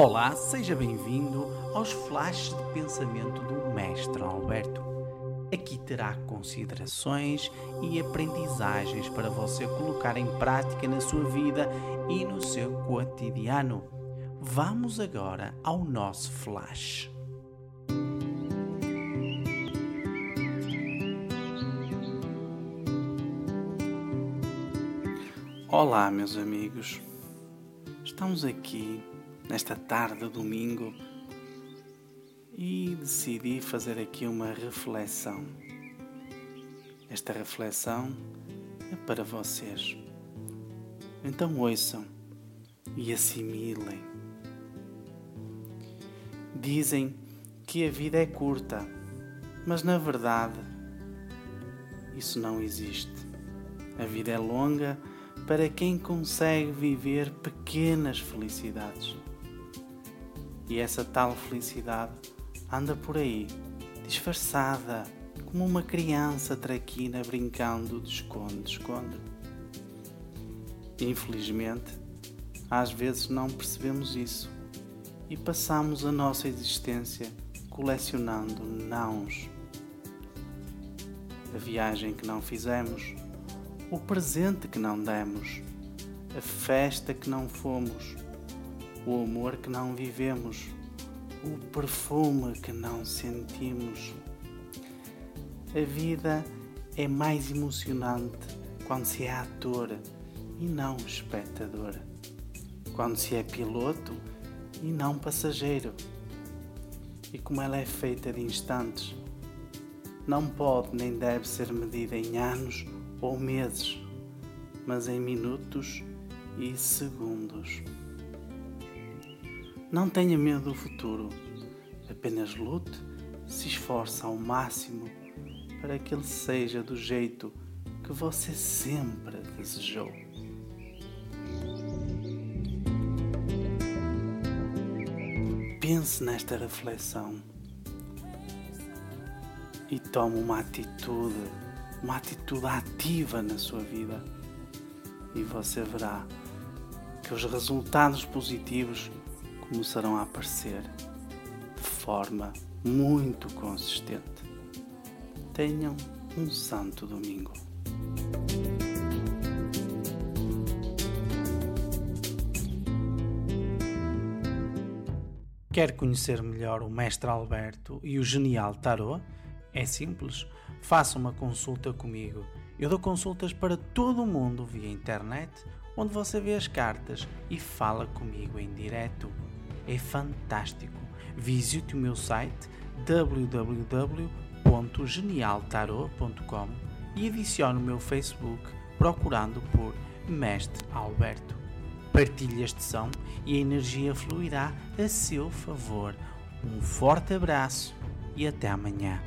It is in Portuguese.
Olá, seja bem-vindo aos flashes de pensamento do Mestre Alberto. Aqui terá considerações e aprendizagens para você colocar em prática na sua vida e no seu cotidiano. Vamos agora ao nosso flash. Olá, meus amigos. Estamos aqui nesta tarde de domingo e decidi fazer aqui uma reflexão. Esta reflexão é para vocês. Então ouçam e assimilem. Dizem que a vida é curta, mas na verdade isso não existe. A vida é longa para quem consegue viver pequenas felicidades. E essa tal felicidade anda por aí, disfarçada, como uma criança traquina brincando de esconde-esconde. Infelizmente, às vezes não percebemos isso e passamos a nossa existência colecionando nãos. A viagem que não fizemos, o presente que não demos, a festa que não fomos o amor que não vivemos, o perfume que não sentimos. A vida é mais emocionante quando se é ator e não espectador, quando se é piloto e não passageiro. E como ela é feita de instantes, não pode nem deve ser medida em anos ou meses, mas em minutos e segundos. Não tenha medo do futuro, apenas lute, se esforce ao máximo para que ele seja do jeito que você sempre desejou. Pense nesta reflexão e tome uma atitude, uma atitude ativa na sua vida e você verá que os resultados positivos começarão a aparecer de forma muito consistente. Tenham um santo domingo. Quer conhecer melhor o Mestre Alberto e o Genial Tarot? É simples, faça uma consulta comigo. Eu dou consultas para todo o mundo via internet, onde você vê as cartas e fala comigo em direto é fantástico. Visite o meu site www.genialtarot.com e adicione o meu Facebook procurando por Mestre Alberto. Partilhe este som e a energia fluirá a seu favor. Um forte abraço e até amanhã.